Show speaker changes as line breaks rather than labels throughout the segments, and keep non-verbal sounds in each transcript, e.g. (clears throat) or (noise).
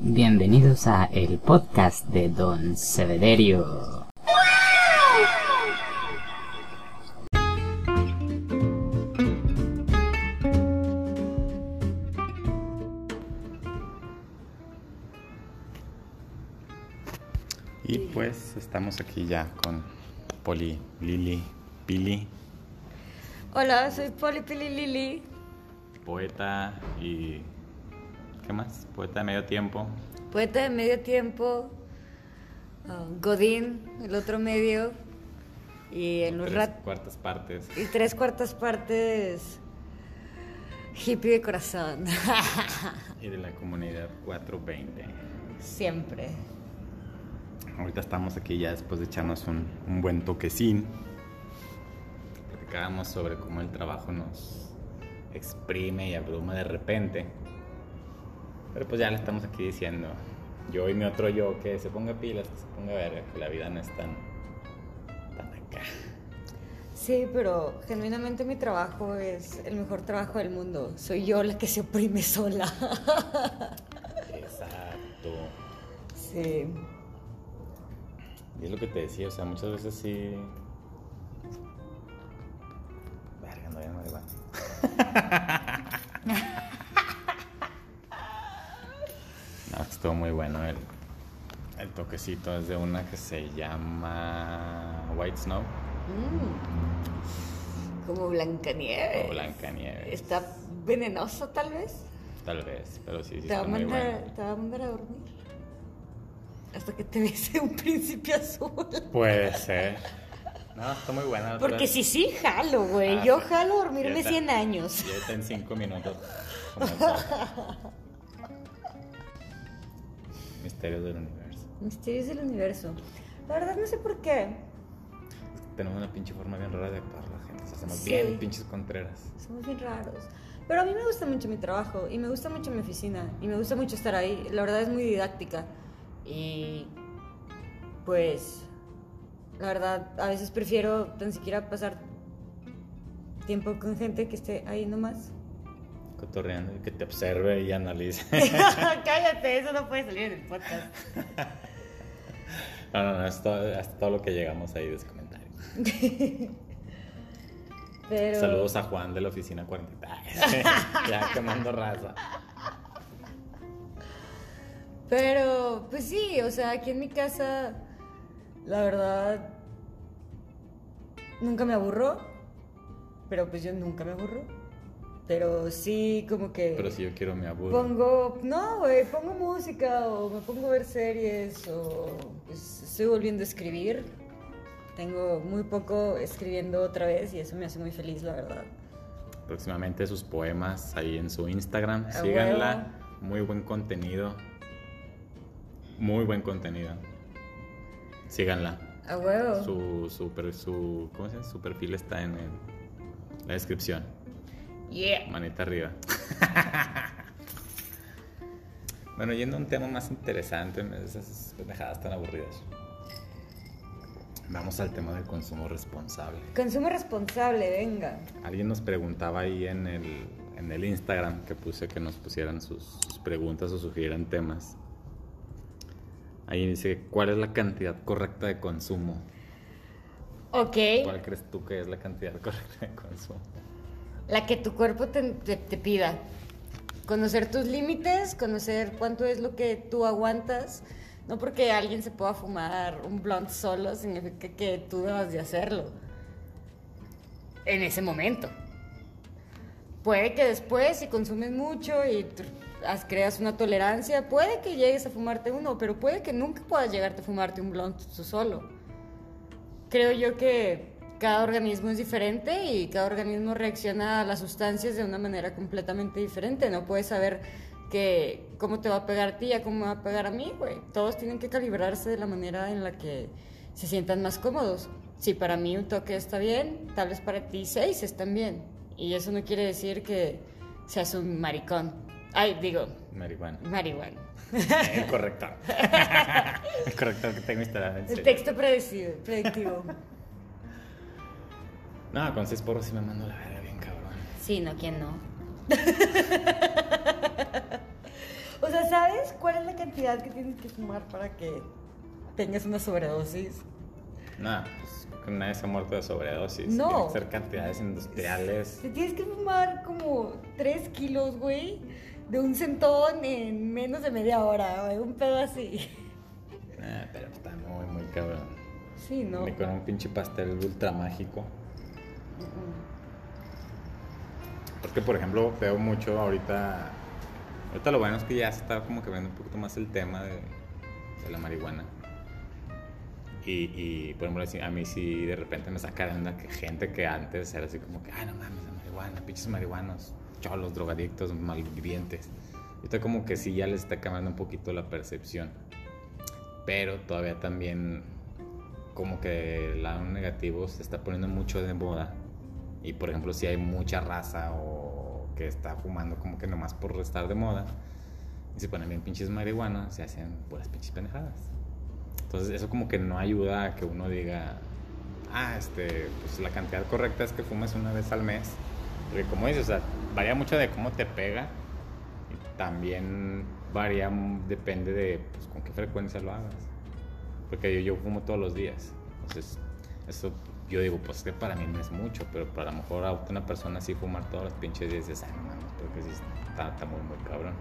Bienvenidos a el podcast de Don Sevederio.
Y pues estamos aquí ya con Poli, Lili, Pili,
Hola, soy Poli Pili Lili.
Poeta y... ¿Qué más? Poeta de medio tiempo.
Poeta de medio tiempo. ah, Godín, el otro medio. Y en los
Tres
rat
cuartas partes.
y tres cuartas partes hippie de corazón. (laughs)
Y de la comunidad 420.
Siempre.
Ahorita estamos aquí ya después de echarnos un, un buen toquecín. Platicábamos sobre cómo el trabajo nos exprime y abruma de repente. Pero pues ya le estamos aquí diciendo, yo y mi otro yo, que se ponga pilas, que se ponga verga, que la vida no es tan, tan acá.
Sí, pero genuinamente mi trabajo es el mejor trabajo del mundo. Soy yo la que se oprime sola.
Exacto.
Sí.
Y es lo que te decía, o sea, muchas veces sí. Verga, no, ya no me va. (laughs) No, estuvo muy bueno el, el toquecito. Es de una que se llama White Snow
Mm. Como Blancanieves.
o Blancanieves.
Está venenoso tal vez.
Tal vez, pero sí, sí
te, va a
está muy
mandar,
bueno.
te va a mandar a dormir. Hasta que te bese un príncipe azul.
Puede ser. No, está muy buena.
Porque sí, sí, jalo, güey.
Ah,
Yo
sí.
jalo dormirme
está.
100 años.
Ya está en 5 minutos. (laughs) Misterios del universo.
Misterios del universo. La verdad no sé por qué.
Tenemos una pinche forma bien rara de actuar la gente. O sea, somos
Sí.
bien pinches contreras.
Somos bien raros. Pero a mí me gusta mucho mi trabajo y me gusta mucho mi oficina y me gusta mucho estar ahí. La verdad es muy didáctica. Y pues, la verdad, a veces prefiero tan siquiera pasar tiempo con gente que esté ahí nomás.
Cotorreando y que te observe y analice. (laughs) (laughs)
Cállate, eso no puede salir en el podcast. (laughs)
no, no, no, es todo, lo que llegamos ahí de ese comentario.
Pero...
Saludos a Juan de la oficina 40. ya quemando raza.
Pero, pues sí, o sea, aquí en mi casa, la verdad, nunca me aburro. Pero pues yo nunca me aburro. Pero sí, como que...
Pero si yo quiero me aburro.
Pongo, no, güey, pongo música o me pongo a ver series o pues, estoy volviendo a escribir. Tengo muy poco escribiendo otra vez y eso me hace muy feliz, la verdad.
Próximamente sus poemas ahí en su Instagram. Síganla. Muy buen contenido. Muy buen contenido. Síganla.
A huevo.
Su, su, su, ¿cómo se llama? su perfil está en la descripción.
Yeah.
Manita arriba. (laughs) bueno, yendo a un tema más interesante, esas pendejadas tan aburridas. Vamos al tema del consumo responsable.
Consumo responsable, venga.
Alguien nos preguntaba ahí en el, en el Instagram que puse que nos pusieran sus, sus preguntas o sugirieran temas. Ahí dice, ¿cuál es la cantidad correcta de consumo?
Ok.
¿Cuál crees tú que es la cantidad correcta de consumo?
La que tu cuerpo te, te- te pida. Conocer tus límites, conocer cuánto es lo que tú aguantas. No porque alguien se pueda fumar un blunt solo significa que tú debas de hacerlo. En ese momento. Puede que después, si consumes mucho y creas una tolerancia, puede que llegues a fumarte uno, pero puede que nunca puedas llegarte a fumarte un blunt tú solo. Creo yo que cada organismo es diferente y cada organismo reacciona a las sustancias de una manera completamente diferente. No puedes saber que cómo te va a pegar a ti cómo va a pegar a mí, güey. Todos tienen que calibrarse de la manera en la que se sientan más cómodos. Si para mí un toque está bien, tal vez para ti seis están bien. Y eso no quiere decir que seas un maricón. Ay, digo,
Marihuana.
marihuana.
El corrector. El (laughs) corrector que tengo instalado en
El texto predecido, predictivo.
No, con seis porros sí me mando la verga bien cabrón.
Sí, no, ¿quién no? (laughs) cantidad que tienes que fumar para que tengas una sobredosis?
Nada, pues nadie se ha muerto de sobredosis.
No.
Tienen que ser cantidades industriales.
Te tienes que fumar como 3 kilos, güey, de un centón en menos de media hora, güey, un pedo así.
Ah, pero está muy, muy cabrón.
Sí, ¿no?
Ni con un pinche pastel ultra mágico. Porque, por ejemplo, veo mucho ahorita. Ahorita lo bueno es que ya se está como que viendo un poquito más el tema de, de la marihuana. Y, y, por ejemplo, a mí sí de repente me saca de onda que gente que antes era así como que, ay, no mames, la marihuana, pinches marihuanos, cholos, drogadictos, malvivientes. Ahorita como que sí ya les está cambiando un poquito la percepción. Pero todavía también como que el lado negativo se está poniendo mucho de moda. Y por ejemplo, si hay mucha raza o que está fumando como que nomás por estar de moda y se ponen bien pinches marihuana, se hacen puras pinches pendejadas. Entonces, eso como que no ayuda a que uno diga, ah, este, pues la cantidad correcta es que fumes una vez al mes. Porque como dices, o sea, varía mucho de cómo te pega y también varía, depende de pues, con qué frecuencia lo hagas. Porque yo, yo fumo todos los días. Entonces, eso yo digo, pues que para mí no es mucho, pero para a lo mejor a una persona así fumar todos los pinches días dices, ay, no mames, porque sí está, está muy, muy cabrón.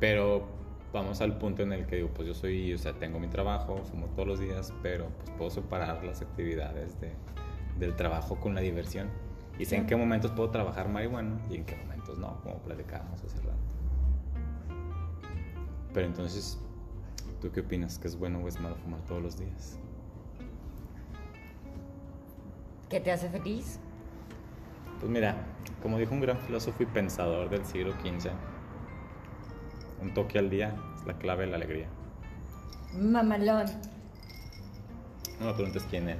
Pero vamos al punto en el que digo, pues yo soy, o sea, tengo mi trabajo, fumo todos los días, pero pues puedo separar las actividades de, del trabajo con la diversión. Y sé en qué momentos puedo trabajar marihuana y en qué momentos no, como platicábamos hace rato. Pero entonces, ¿tú qué opinas? ¿Que es bueno o es malo fumar todos los días?
¿Qué te hace feliz?
Pues mira, como dijo un gran filósofo y pensador del siglo XV, un toque al día es la clave de la alegría.
Mamalón.
No me preguntes quién es,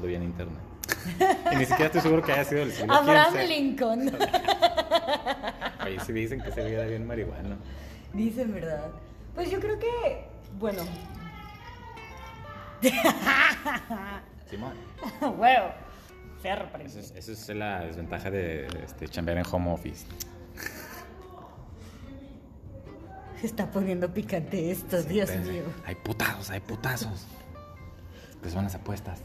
lo vi en internet. Y ni siquiera estoy seguro que haya sido del siglo
Abraham. Lincoln. (laughs)
Oye, sí dicen que se veía bien marihuana.
Dicen, ¿verdad? Pues yo creo que, bueno,
Simón. (laughs)
huevo,
Esa es, esa es la desventaja de este, chambear en home office.
Se está poniendo picante esto, Dios
Pensé,
mío.
Hay putazos, hay putazos. Que son las apuestas.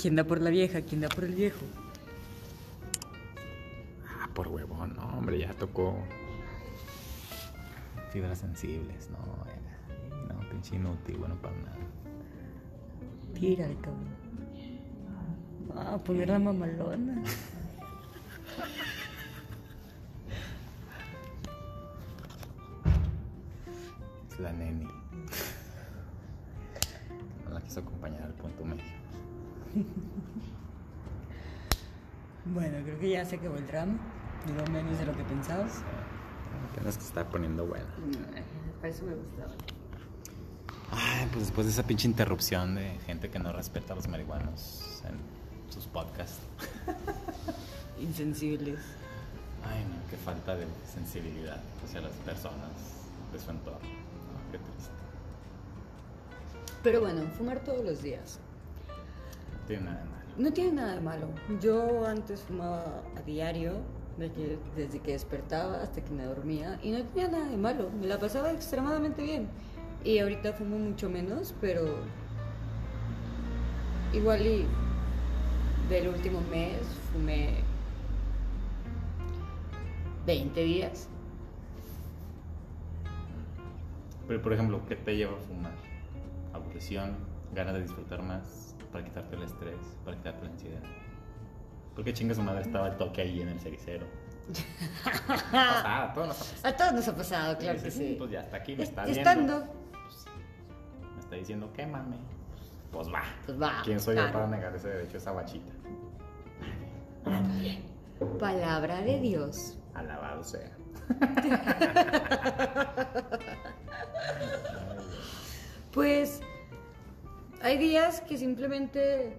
¿Quién da por la vieja? ¿Quién da por el viejo?
Ah, por huevón, no, hombre, ya tocó. Fibras sensibles, no, era. No, pinche inútil, bueno para nada.
Tírale, cabrón. Ah, poner la mamalona.
Es la neni. (laughs) No la quiso acompañar al punto medio. (laughs)
Bueno, creo que ya se acabó el drama. Duró menos de lo que pensabas.
Apenas que se está poniendo buena.
Para eso me gustaba.
Ay, pues después de esa pinche interrupción de gente que no respeta a los marihuanos en sus podcasts. (laughs)
Insensibles.
Ay, no, qué falta de sensibilidad hacia las personas de su entorno. No, qué triste.
Pero bueno, fumar todos los días.
No tiene nada de malo.
No tiene nada de malo. Yo antes fumaba a diario, desde que despertaba hasta que me dormía, y no tenía nada de malo. Me la pasaba extremadamente bien. Y ahorita fumo mucho menos, pero igual y del último mes fumé 20 días.
Pero, por ejemplo, ¿qué te lleva a fumar? Aburrición, ganas de disfrutar más, para quitarte el estrés, para quitarte la ansiedad. ¿Por qué chinga su madre estaba el toque ahí en el cericero? Pasada, todo nos ha pasado.
A todos nos ha pasado, claro que sí.
Pues ya está aquí, me está viendo.
Estando,
Pues, me está diciendo, quémame. Pues va.
pues va.
¿Quién soy yo para negar ese derecho a esa bachita?
Palabra de Dios.
Alabado sea. (laughs)
Pues hay días que simplemente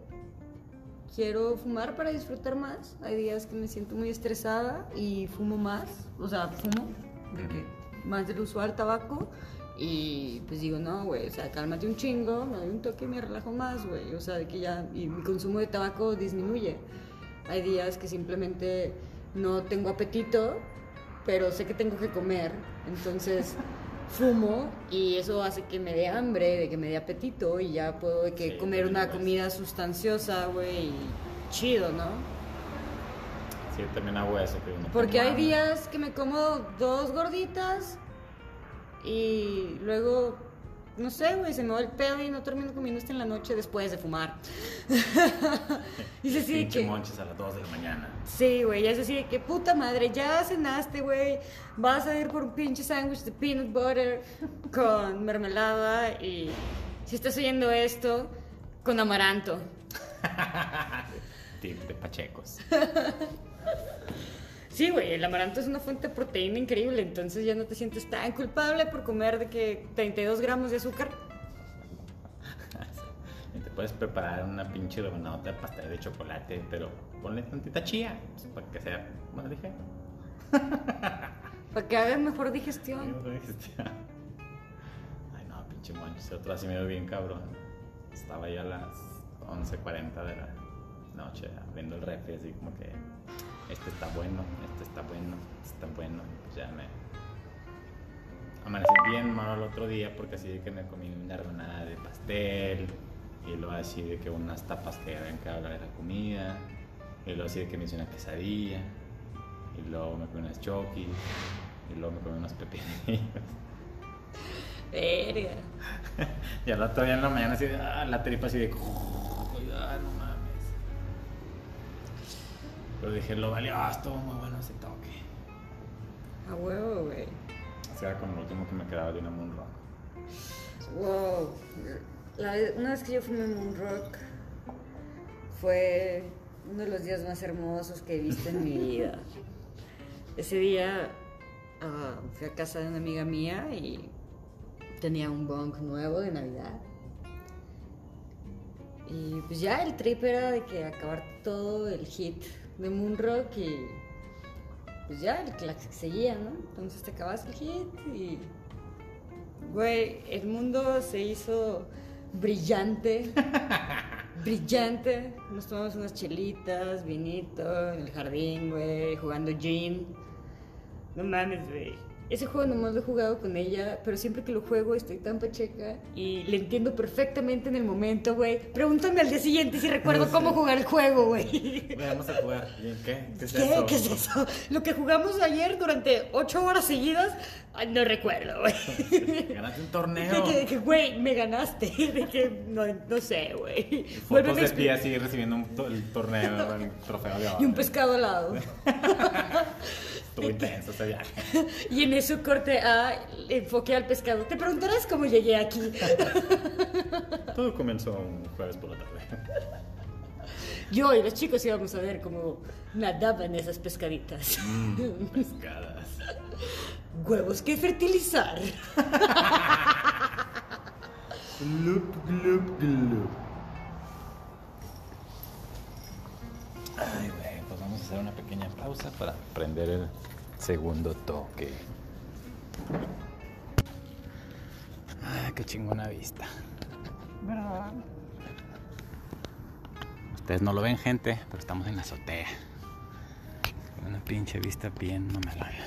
quiero fumar para disfrutar más. Hay días que me siento muy estresada y fumo más. O sea, fumo de que más del usual tabaco. Y pues digo, no, güey, o sea, cálmate un chingo, me doy un toque y me relajo más, güey. O sea, de que ya y mi consumo de tabaco disminuye. Hay días que simplemente no tengo apetito, pero sé que tengo que comer, entonces (laughs) fumo y eso hace que me dé hambre, de que me dé apetito y ya puedo de que
Sí,
comer una comida sustanciosa, güey, chido, ¿no?
Sí, también hago eso. Que uno
Porque hay días que me como dos gorditas y luego, no sé, güey, se me va el pedo y no termino comiendo hasta en la noche después de fumar. (laughs) y es así que...
monches a las 2 de la mañana.
Sí, güey, es así de que puta madre, ya cenaste, güey. Vas a ir por un pinche sándwich de peanut butter con mermelada y si estás oyendo esto, con amaranto. (laughs)
Tip de pachecos. (laughs)
Sí, güey, el amaranto es una fuente de proteína increíble, entonces ya no te sientes tan culpable por comer de que 32 gramos de azúcar. (laughs)
Y te puedes preparar una pinche rebanadota de pastel de chocolate, pero ponle tantita chía pues, para que sea más ligero. (laughs)
Para que haga mejor digestión. (laughs)
Ay, no, pinche monches. Otro así me dio bien cabrón. Estaba ya a las 11.40 de la noche abriendo el refri, así como que este está bueno, este está bueno, este está bueno. ya me amanecí bien malo el otro día porque así de que me comí una rebanada de pastel y luego así de que unas tapas que habían que hablar de la comida y luego así de que me hice una quesadilla y luego me comí unas chokis y luego me comí unos pepinillos
Verga. (laughs)
y al otro día en la mañana así de, ah, la tripa así de pero dije lo valió ah, estuvo muy bueno ese toque
A huevo, güey.
o sea como lo último que me quedaba de una Moon Rock
Wow. La vez- una vez que yo fumé Moon Rock fue uno de los días más hermosos que he visto en mi vida. Ese día ah, fui a casa de una amiga mía y tenía un bong nuevo de Navidad. Y pues ya el trip era de que acabar todo el hit de Moon Rock y pues ya el que seguía, ¿no? Entonces te acabas el hit y Güey, el mundo se hizo brillante. (laughs) brillante. Nos tomamos unas chelitas, vinito, en el jardín, güey, jugando gin. No mames, güey. Ese juego nomás lo he jugado con ella, pero siempre que lo juego estoy tan pacheca y le entiendo perfectamente en el momento, güey. Pregúntame al día siguiente si recuerdo cómo jugar el juego, güey.
vamos a jugar ¿Y ¿qué? ¿qué es
¿Qué?
eso?
¿Qué es eso? Lo que jugamos ayer durante ocho horas seguidas, ay, no recuerdo, güey. (laughs)
ganaste un torneo
de que, güey, me ganaste. De que, no, no sé, güey.
fotos de
expli-
así recibiendo un to- el torneo (laughs) el trofeo de oro
Y un pescado al lado. (laughs)
estuvo intenso ese viaje (laughs)
Y en eso corte a enfoque al pescado. Te preguntarás cómo llegué aquí. (laughs)
todo comenzó un jueves por la tarde (laughs)
Yo y los chicos íbamos a ver cómo nadaban esas pescaditas.
Mm, pescadas
Huevos que fertilizar.
Glup, glup, glup. Ay, güey, pues vamos a hacer una pequeña pausa para prender el segundo toque. Ah, qué chingona vista. ¿Verdad? Ustedes no lo ven, gente, pero estamos en la azotea. Una pinche vista bien mamalona.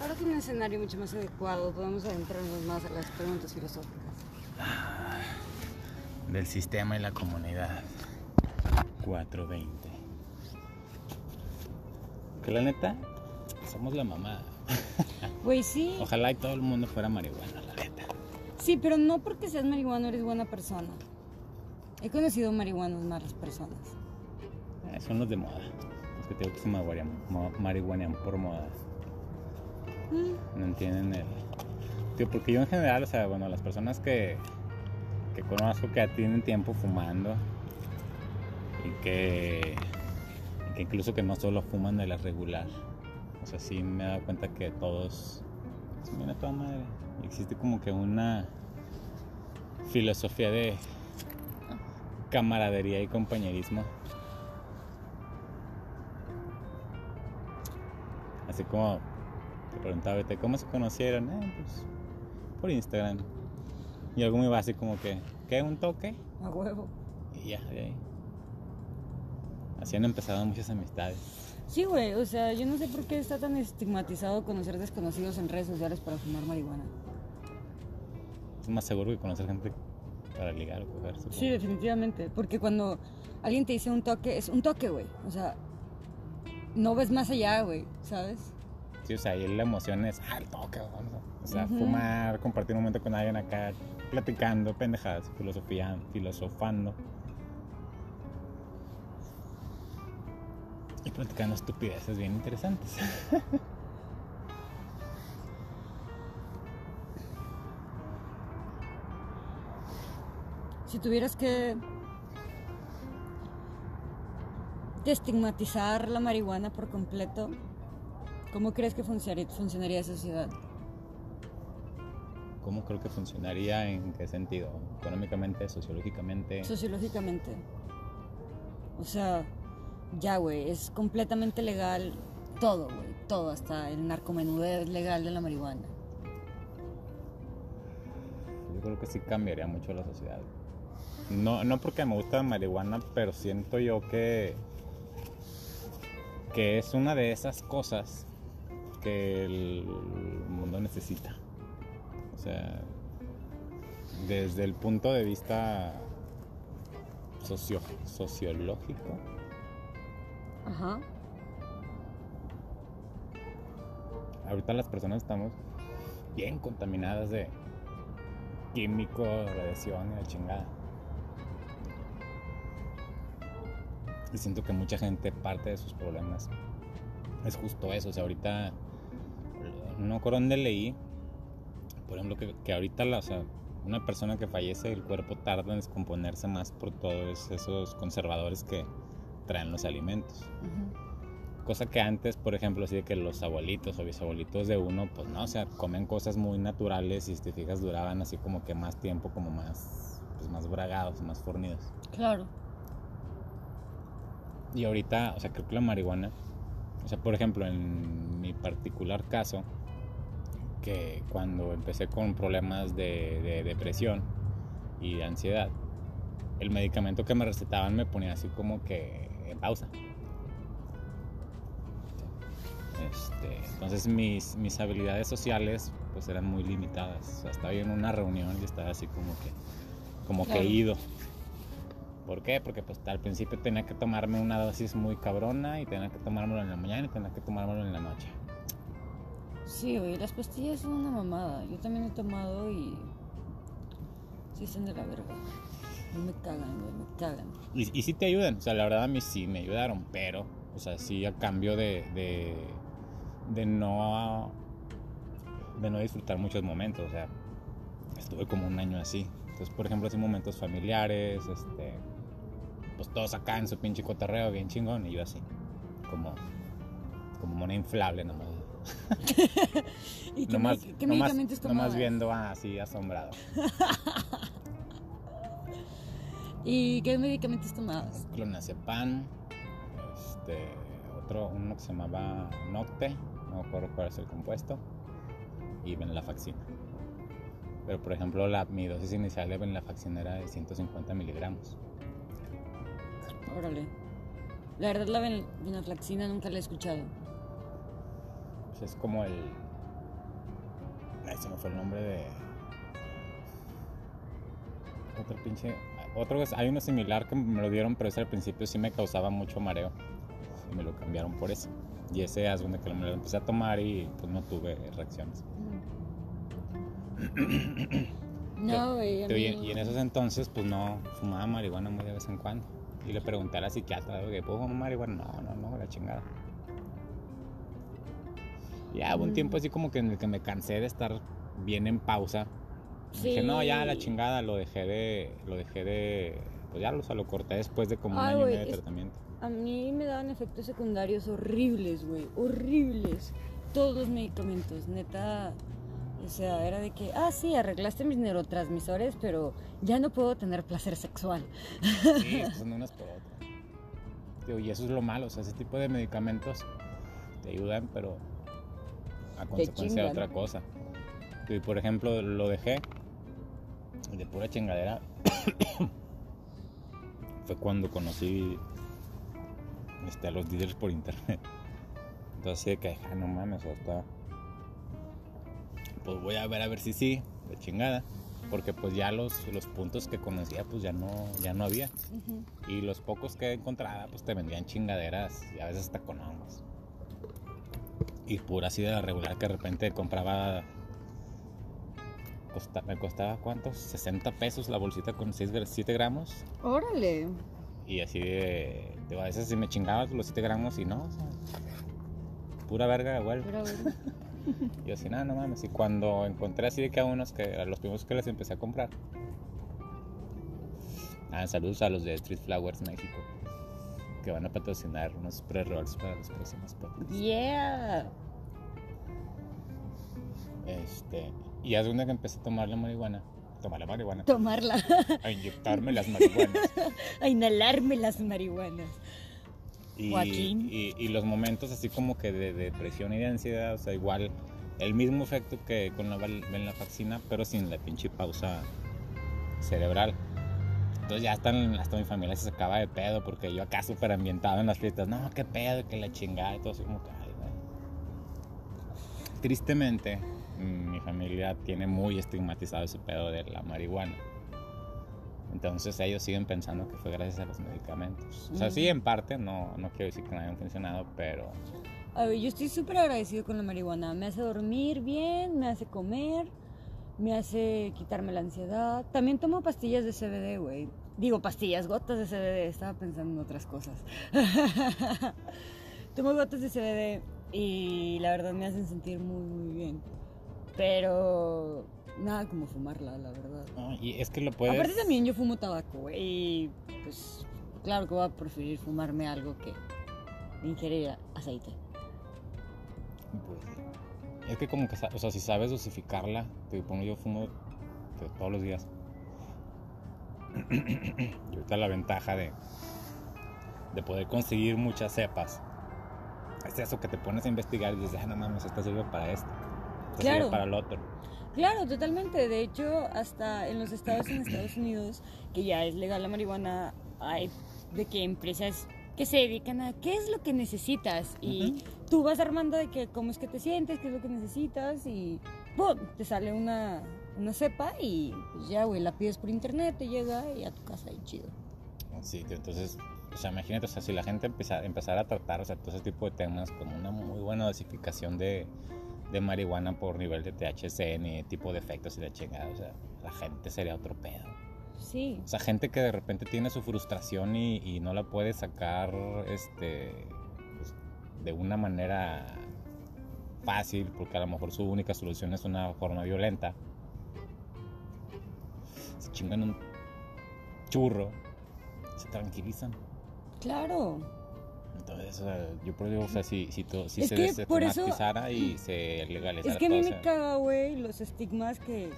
Ahora tiene un escenario mucho más adecuado. Podemos adentrarnos más a las preguntas filosóficas.
del sistema y la comunidad. 420. La neta, somos la mamá. (laughs)
Güey, sí.
Ojalá y todo el mundo fuera marihuana, la neta.
Sí, pero no porque seas marihuano eres buena persona. He conocido marihuanos malas personas.
Eh, son los de moda. Los que te digo que se marihuanean, por moda. No entienden el. Tío, porque yo en general, o sea, bueno, las personas que, que conozco que ya tienen tiempo fumando y que, incluso que no solo fuman de la regular. O sea, sí me he dado cuenta que todos se viene a toda madre. Existe como que una filosofía de camaradería y compañerismo. Así como te preguntaba, "Vete, ¿cómo se conocieron? "Eh, pues, por Instagram. Y algo muy básico como que, ¿qué? ¿Un toque?
A huevo.
Y ya, de ahí. Así han empezado muchas amistades.
Sí, güey, o sea, yo no sé por qué está tan estigmatizado conocer desconocidos en redes sociales para fumar marihuana.
Es más seguro que conocer gente para ligar o coger. supongo.
Sí, definitivamente, porque cuando alguien te dice un toque, es un toque, güey. O sea, no ves más allá, güey, ¿sabes?
Sí, o sea, ahí la emoción es, ah, el toque, vamos a- O sea, fumar, compartir un momento con alguien acá, platicando, pendejadas, filosofía, filosofando. Y platicando estupideces bien interesantes.
Si tuvieras que destigmatizar la marihuana por completo, ¿cómo crees que funcionaría, funcionaría esa ciudad?
¿Cómo creo que funcionaría? ¿En qué sentido? ¿Económicamente? ¿Sociológicamente?
Sociológicamente. O sea, ya, güey, es completamente legal todo, güey, todo, hasta el narcomenú es legal de la marihuana.
Yo creo que sí cambiaría mucho la sociedad. No, no porque me gusta la marihuana, pero siento yo que, que es una de esas cosas que el mundo necesita. O sea, desde el punto de vista socio- sociológico,
Ajá.
ahorita las personas estamos bien contaminadas de químicos, radiación y la chingada. Y siento que mucha gente parte de sus problemas es justo eso. O sea, ahorita no acuerdo dónde leí, por ejemplo, que, ahorita una persona que fallece, el cuerpo tarda en descomponerse más por todos esos conservadores que traen los alimentos. Cosa que antes, por ejemplo, así de que los abuelitos o bisabuelitos de uno, pues no, o sea, comen cosas muy naturales y si te fijas duraban así como que más tiempo, como más, pues más bragados, más fornidos.
Claro.
Y ahorita, o sea, creo que la marihuana, o sea, por ejemplo, en mi particular caso, que cuando empecé con problemas de, de depresión y de ansiedad, el medicamento que me recetaban me ponía así como que en pausa. Este, entonces mis, mis habilidades sociales pues eran muy limitadas. O sea, estaba yo en una reunión y estaba así como que, como
Claro.
que ido. ¿Por qué? Porque pues al principio tenía que tomarme una dosis muy cabrona y tenía que tomármelo en la mañana y tenía que tomármelo en la noche.
Sí, güey, las pastillas son una mamada. Yo también he tomado y. Sí, son de la verga. No me cagan, güey, me cagan.
Y, y sí te ayudan, o sea, la verdad a mí sí me ayudaron, pero, o sea, sí a cambio de, de, de no de no disfrutar muchos momentos, o sea, estuve como un año así. Entonces, por ejemplo, así momentos familiares, este, pues todos acá en su pinche cotorreo bien chingón y yo así, como, como mona inflable nomás. (laughs)
¿Y qué,
nomás,
medic- qué
nomás-
medicamentos tomabas?
nomás viendo así asombrado. (laughs)
¿Y qué medicamentos tomabas?
clonazepam, este, otro, uno que se llamaba Nocte, no me acuerdo cuál es el compuesto, y venlafaxina. Pero por ejemplo, la, mi dosis inicial de venlafaxina era de 150 miligramos.
Órale. La verdad, la ven- venlafaxina nunca la he escuchado.
Pues es como el... Ay, se me fue el nombre de... Otro pinche... Otro, hay uno similar que me lo dieron, pero ese al principio sí me causaba mucho mareo. Y me lo cambiaron por ese. Y ese es donde que me lo empecé a tomar y pues no tuve reacciones. (coughs)
No, güey.
y, en esos entonces, pues no, fumaba marihuana muy de vez en cuando. Y le pregunté a la psiquiatra, oye, ¿puedo fumar marihuana? No, no, no, la chingada. Ya hubo un
Mm.
tiempo así como que en el que me cansé de estar bien en pausa. Dije, no, ya la
Sí.
chingada, lo dejé de, lo dejé de, pues ya lo, o sea, lo corté después de como un año y medio de tratamiento.
A mí me daban efectos secundarios horribles, güey. Horribles. Todos los medicamentos, neta. O sea, era de que, ah, sí, arreglaste mis neurotransmisores, pero ya no puedo tener placer sexual.
Sí, son unas por otras. Y eso es lo malo, o sea, ese tipo de medicamentos te ayudan, pero a consecuencia de otra cosa. Y por ejemplo, lo dejé de pura chingadera. (coughs) Fue cuando conocí este, a los dealers por internet. Entonces, de que, ah, no mames, está. Pues voy a ver a ver si sí, de chingada. Porque pues ya los, los puntos que conocía, pues ya no, ya no había. Y los pocos que encontraba, pues te vendían chingaderas y a veces hasta con hongos. Y pura así de la regular que de repente compraba. Costa- me costaba cuántos? 60 pesos la bolsita con 7 gramos.
Órale.
Y así de, de- a veces si me chingaba los 7 gramos y no, o sea, pura verga igual.
Pero bueno.
Y así, nada, no mames. Y cuando encontré así de que a unos que a los primeros que les empecé a comprar. Ah, saludos a los de Street Flowers México. Que van a patrocinar unos pre-rolls para los próximos podcasts.
Yeah.
Este, y hace una que empecé a tomar la marihuana. Tomar la marihuana.
Tomarla.
A inyectarme las marihuanas. (laughs)
A inhalarme las marihuanas.
Y,
Joaquín.
y, y los momentos así como que de depresión y de ansiedad, o sea, igual el mismo efecto que con la, en la pero sin la pinche pausa cerebral. Entonces ya hasta, hasta mi familia se sacaba de pedo porque yo acá súper ambientado en las fiestas. No, qué pedo, que la chingada y todo así como que, ay. Tristemente, mi familia tiene muy estigmatizado ese pedo de la marihuana. Entonces ellos siguen pensando que fue gracias a los medicamentos. O sea, sí, en parte, no, no quiero decir que no hayan funcionado, pero
A ver, yo estoy súper agradecido con la marihuana. Me hace dormir bien, me hace comer, me hace quitarme la ansiedad. También tomo pastillas de CBD, güey. Digo, pastillas, gotas de CBD. Estaba pensando en otras cosas. (laughs) tomo gotas de CBD y la verdad me hacen sentir muy, muy bien. Pero nada como fumarla, la verdad.
no, y es que lo puedes...
Aparte también yo fumo tabaco, güey. Y pues claro que voy a preferir fumarme algo que ingerir aceite.
Pues, es que como que, o sea, si sabes dosificarla, te pongo yo fumo todos los días. (clears throat) y ahorita la ventaja de, de poder conseguir muchas cepas es eso que te pones a investigar y dices, ah, no mames, esta sirve para esto, esta
Claro.
sirve para el otro.
Claro, totalmente. De hecho, hasta en los estados en Estados Unidos, que ya es legal la marihuana, hay de que empresas que se dedican a qué es lo que necesitas y tú vas armando de que cómo es que te sientes, qué es lo que necesitas y ¡pum! te sale una, una cepa y pues ya, güey, la pides por internet, te llega y a tu casa y chido.
Sí, entonces, o sea, imagínate, o sea, si la gente empezara, empezara a tratar, o sea, todo ese tipo de temas como una muy buena dosificación de, de marihuana por nivel de THC, ni tipo de efectos y la chingada, o sea, la gente sería otro pedo.
Sí,
O sea, gente que de repente tiene su frustración y, y no la puede sacar, este, pues, de una manera fácil, porque a lo mejor su única solución es una forma violenta. Se chingan un churro, se tranquilizan.
claro.
Entonces, o sea, yo por eso digo, o sea, si, si, to- si
Es
se desestigmatizara y se legalizara
Es que a mí
todo, o
me
sea,
caga, güey, los estigmas que.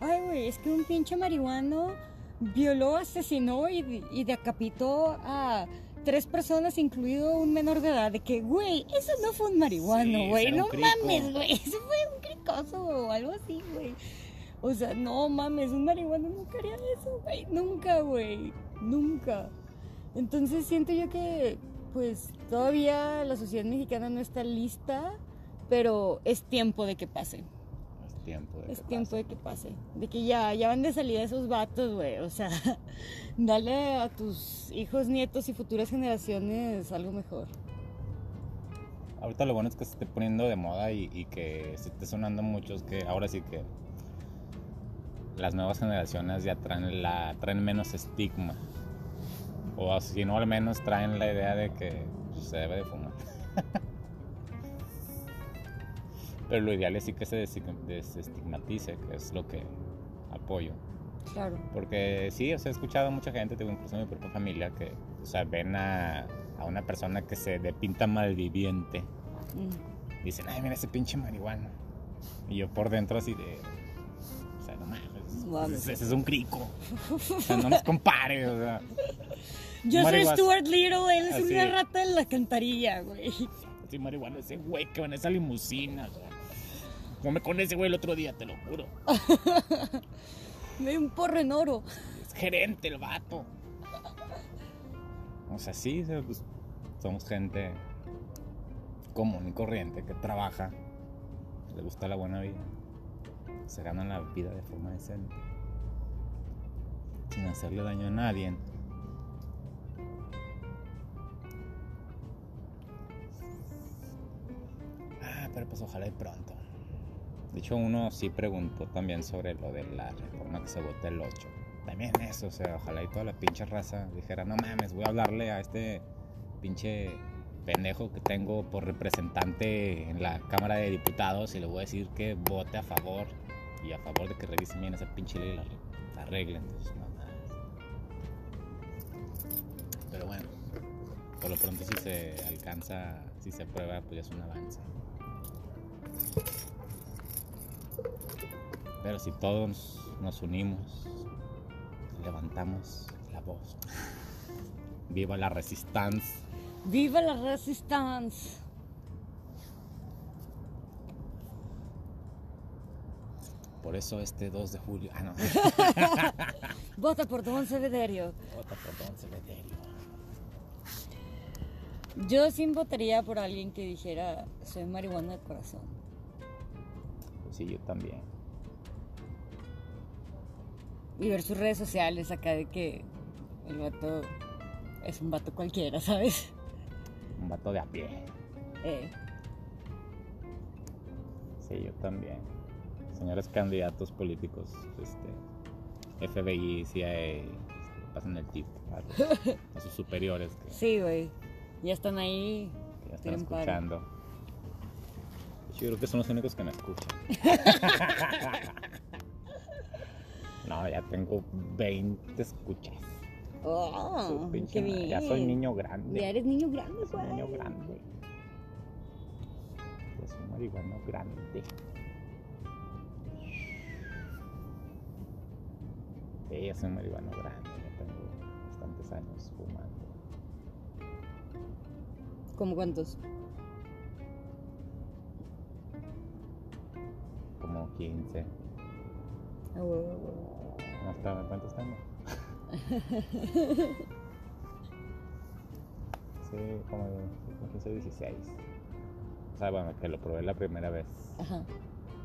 Ay, güey, es que un pinche marihuano violó, asesinó y, y decapitó a tres personas, incluido un menor de edad. De que, güey, eso no fue un marihuano, güey. no mames, güey. (laughs) Eso fue un cricoso o algo así, güey. O sea, no mames, un marihuano nunca haría eso, güey. Nunca, güey. Nunca. Entonces siento yo que, pues, todavía la sociedad mexicana no está lista, pero es tiempo de que pase.
es tiempo de
Es
que
tiempo
pase.
de que pase. De que ya, ya van de salida esos vatos, güey. O sea, (laughs) dale a tus hijos, nietos y futuras generaciones algo mejor.
Ahorita lo bueno es que se esté poniendo de moda y, y que se esté sonando mucho, es que ahora sí que las nuevas generaciones ya traen, la, traen menos estigma. O si no, al menos traen la idea de que pues, se debe de fumar. (laughs) Pero lo ideal es sí que se desestigmatice, que es lo que apoyo.
Claro.
Porque sí, o sea, he escuchado a mucha gente, tengo incluso mi propia familia, que, o sea, ven a, a una persona que se de pinta malviviente.
Mm.
Dicen, ay, mira ese pinche marihuana. Y yo por dentro así de... O sea, no mames, ese, es un crico. O sea, no nos compares, o sea.
Yo soy Stuart Little, él es
Así.
una rata en la cantarilla, güey.
Sí, marihuana, ese güey que va en esa limusina, sea. Come con ese güey el otro día, te lo juro. (laughs)
Me dio un porro en oro.
Es gerente el vato. O sea, sí, pues, somos gente común y corriente que trabaja, le gusta la buena vida, se gana la vida de forma decente, sin hacerle daño a nadie. Pero pues ojalá y pronto. De hecho, uno sí preguntó también sobre lo de la reforma que se vota el 8. También eso, o sea, ojalá y toda la pinche raza dijera, no mames, voy a hablarle a este pinche pendejo que tengo por representante en la Cámara de Diputados y le voy a decir que vote a favor y a favor de que revisen bien esa pinche ley y la, arreglen. Entonces, no. Pero bueno, por lo pronto si se alcanza, si se aprueba, pues ya es un avance. Pero si todos nos unimos, levantamos la voz. Viva la resistencia.
¡Viva la resistance!
Por eso este 2 de julio. Ah, no. (laughs)
Vota por Don Cevederio.
Vota por Don Cementerio.
Yo sí votaría por alguien que dijera, soy marihuana de corazón.
Sí, yo también.
Y ver sus redes sociales acá de que el vato es un vato cualquiera, ¿sabes?
Un vato de a pie.
Eh,
Sí, yo también. Señores candidatos políticos, este, FBI, CIA, pasen el tip a, sus superiores que, (laughs)
sí, güey. Ya están ahí.
que ya están
paro.
Yo creo que son los únicos que me escuchan. (laughs) no, ya tengo 20 escuchas.
Oh, qué bien.
Ya soy niño grande.
Ya eres niño grande,
Soy
güey.
niño grande. Ya soy marihuano grande. Sí, ya soy marihuano grande. Ya tengo bastantes años fumando.
¿Cómo cuántos?
Como 15.
Ah, huevo, huevo.
No estaba, ¿cuántos tengo? (laughs) sí, como como 15 16. O sea, bueno, que lo probé la primera vez.
Ajá.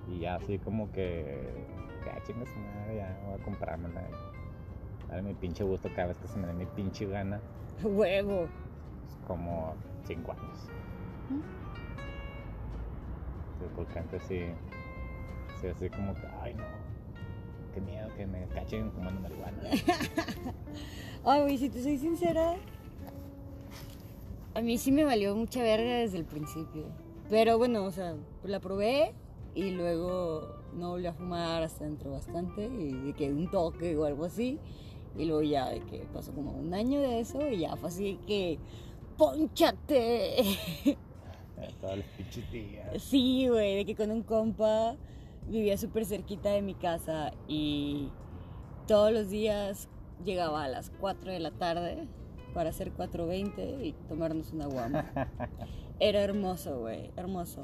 Y ya así como que, ya chingas madre, ya voy a comprármela. y Darle mi pinche gusto cada vez que se me dé mi pinche gana. (laughs)
Huevo.
Pues, como 5 años. Sí, porque antes sí, sí, así como que, ay no, qué miedo que me cachen fumando marihuana. (laughs)
Ay, güey, si te soy sincera, a mí sí me valió mucha verga desde el principio. Pero bueno, o sea, la probé y luego no volví a fumar hasta dentro bastante y de que un toque o algo así. Y luego ya de que pasó como un año de eso y ya fue así que ¡Pónchate! (laughs)
Eh, Todos los pinches días.
Sí, güey, de que con un compa vivía súper cerquita de mi casa y todos los días llegaba a las 4 de la tarde para hacer 4.20 y tomarnos una guama. (laughs) Era hermoso, güey, hermoso.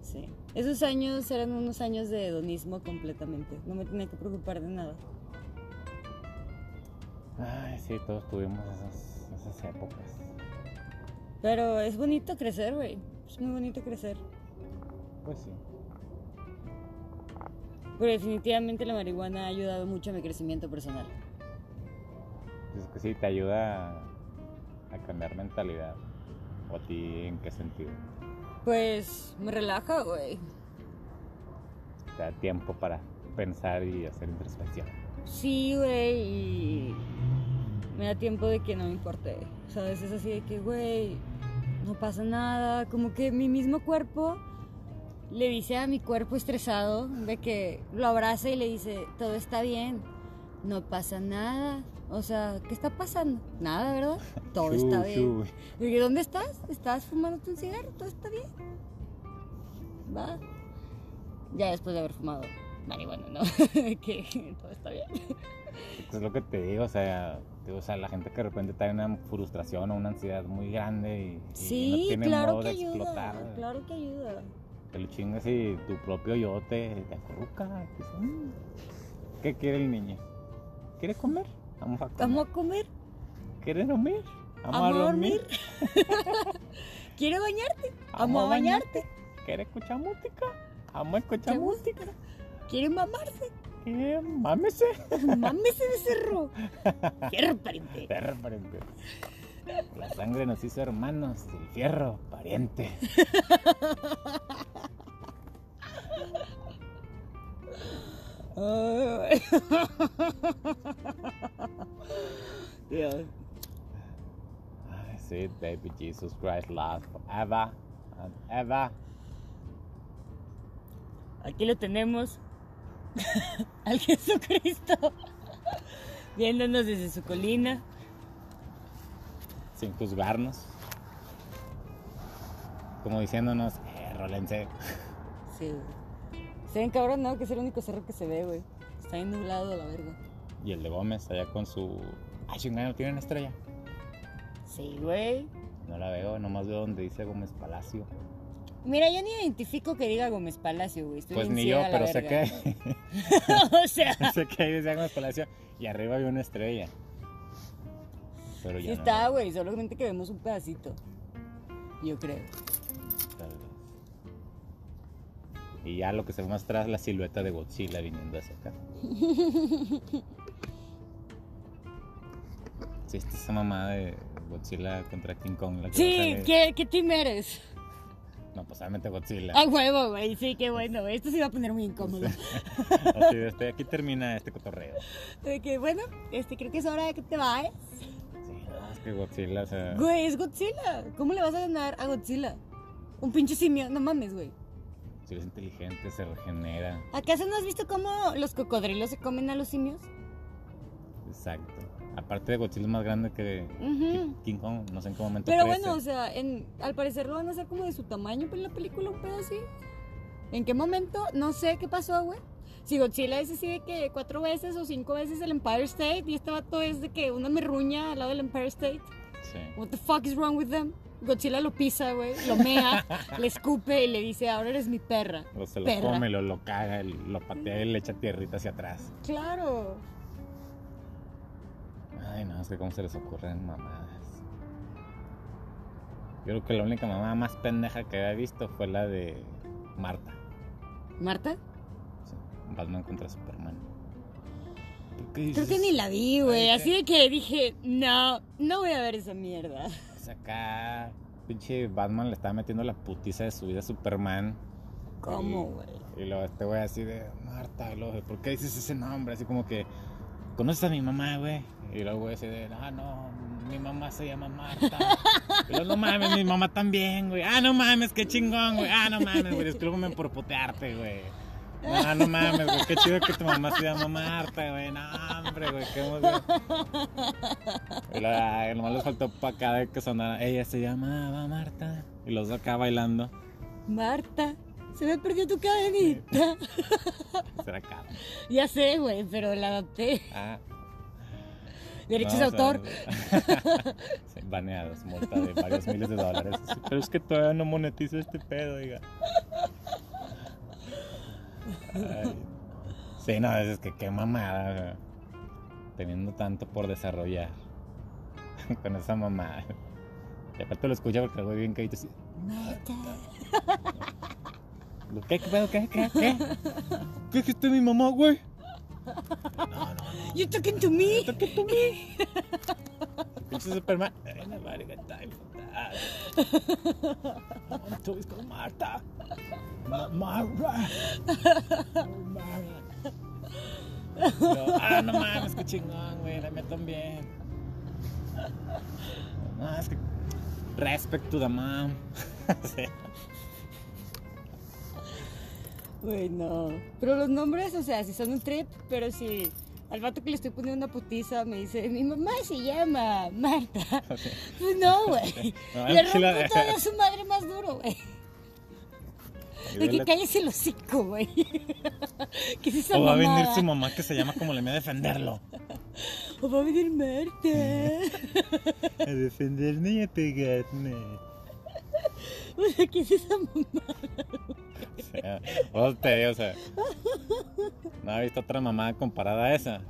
Sí. Esos años eran unos años de hedonismo completamente. No me tenía que preocupar de nada.
Ay, sí, todos tuvimos esas, esas épocas.
Pero es bonito crecer, güey. Es muy bonito crecer.
Pues sí.
Pero definitivamente la marihuana ha ayudado mucho a mi crecimiento personal.
Es que sí, te ayuda a, cambiar mentalidad. ¿O a ti en qué sentido?
Pues me relaja, güey.
Te da tiempo para pensar y hacer introspección.
Sí, güey, y me da tiempo de que no me importe. ¿Sabes? Es así de que, güey, no pasa nada. Como que mi mismo cuerpo le dice a mi cuerpo estresado de que lo abraza y le dice, todo está bien, no pasa nada. O sea, ¿qué está pasando? Nada, ¿verdad? (laughs) Todo está bien. Dije, ¿dónde estás? ¿Estás fumándote un cigarro? ¿Todo está bien? ¿Va? Ya después de haber fumado marihuana, ¿no? (laughs) que todo está bien.
Es lo que te digo, o sea, digo, o sea, la gente que de repente trae una frustración o una ansiedad muy grande y, y no
Sí,
tiene
claro
modo
que
de
ayuda.
explotar.
Claro que ayuda.
Te lo chingas y tu propio yo te, te acurruca. "Mm, ¿Qué quiere el niño? ¿Quiere comer? Vamos a comer.
¿Vamos a comer? (laughs)
¿Quiere dormir? Amo a dormir.
¿Quieres bañarte?
Amo
Amo
a
a bañarte.
¿Quieres escuchar música? Amo escuchar
¿Te
música.
¿Quieres mamarse?
¿Qué? Mámese.
Mámese de cerro. Pariente.
Perro pariente. La sangre nos hizo hermanos, el fierro pariente.
Dios.
Sí, baby Jesus Christ last forever and ever.
Aquí lo tenemos. (laughs) Al Jesucristo. Viéndonos desde su colina.
Sin juzgarnos. Como diciéndonos, eh, rólense.
Sí, güey. Se ven cabrón, ¿no? Que es el único cerro que se ve, güey. Está bien nublado de la verga.
Y el de Gómez allá con su. Ay, chingada, ¿no tiene una estrella?
Sí, güey.
No la veo, nomás veo donde dice Gómez Palacio.
Mira, yo ni identifico que diga Gómez Palacio, güey. Estoy
Pues ni yo,
a
pero sé que, (laughs)
o sea, (laughs)
sé que ahí decía Gómez Palacio y arriba había una estrella. Pero
sí
ya no
está, güey. Solamente que vemos un pedacito. Yo creo.
tal vez. Y ya lo que se muestra es la silueta de Godzilla viniendo hacia acá. (laughs) Sí, esta esa mamada de Godzilla contra King Kong. La que
Sí. ¿qué, qué team eres?
No, pues obviamente Godzilla.
A huevo, güey. Sí, qué bueno. Esto se va a poner muy incómodo. (laughs)
Así de este, aquí termina este cotorreo.
De que, bueno, este, creo que es hora de que te vayas.
Que Godzilla, o sea.
Güey, es Godzilla. ¿Cómo le vas a ganar a Godzilla? Un pinche simio. No mames, güey.
Si es inteligente, se regenera.
¿Acaso no has visto cómo los cocodrilos se comen a los simios?
Exacto. Aparte de Godzilla es más grande que. King Kong, no sé en qué momento
Pero
crece.
bueno, o sea, en, al parecer lo van a hacer como de su tamaño en la película, un pedo así. ¿En qué momento? No sé qué pasó, güey. Si Godzilla es así de que cuatro veces o cinco veces el Empire State y este vato es de que una merruña al lado del Empire State.
Sí.
What the fuck is wrong with them? Godzilla lo pisa, güey, lo mea, (laughs) le escupe y le dice, ahora eres mi perra.
O se lo
Perra.
come, lo, lo caga, lo patea y le echa tierrita hacia atrás.
Claro.
Ay, no, es que cómo se les ocurren mamadas. Yo creo que la única mamada más pendeja que había visto fue la de Marta.
¿Marta?
Batman contra Superman. ¿Por qué
Creo que ni la vi, güey. Así de que dije, no, no voy a ver esa mierda.
Es acá. Pinche Batman le estaba metiendo la putiza de su vida a Superman.
¿Cómo, güey?
Y luego este güey así de Marta, luego, ¿por qué dices ese nombre? Así como que, ¿conoces a mi mamá, güey? Y luego güey así de, ah, no, mi mamá se llama Marta. Y luego, no mames, mi mamá también, güey. Ah, no mames, qué chingón, güey. Ah, no mames, güey, discúlpame por putearte, güey. No, no mames, güey, qué chido que tu mamá se llama Marta, güey. No, hombre, güey, qué emoción. Ay, nomás les faltó para acá de que sonara, ella se llamaba Marta. Y los dos acá bailando.
Marta, se me perdió tu cadenita.
Será acá.
ya sé, güey, pero la adapté.
Ah.
Derechos de autor. (laughs)
sí, baneados, multa de varios miles de dólares. Pero es que todavía no monetizo este pedo, diga. Ay. Sí, no, es que qué mamada. Teniendo tanto por desarrollar. (laughs) Con esa mamada. Y aparte lo escucha porque güey bien caído así. ¿Qué, qué pedo? ¿Qué? ¿Qué? ¿Qué? ¿Qué dijiste mi mamá, güey?
You talking to me?
¿Qué tú me? (laughs) Pinche Superman. No que está infectado. Tú es con Marta. Ma- Marta. Yo, ah, no mames, qué chingón, güey. La mía también. No, es que. Respect to the mom. (laughs) Sí.
Güey, no. Pero los nombres, o sea, si son un trip, pero si al vato que le estoy poniendo una putiza me dice, mi mamá se llama Marta. (laughs) Pues no, güey. (laughs)
No,
Le
que la-
rompo toda su madre más duro, güey. De que
Le-
cállese el hocico, güey. (laughs) ¿Qué es esa
O va a venir su mamá que se llama como le me a defenderlo.
O va a venir Marta.
A defenderme y a pegarme.
¿Qué es esa mamá? (laughs)
O sea, te digo, o sea, no he visto otra mamada comparada a esa.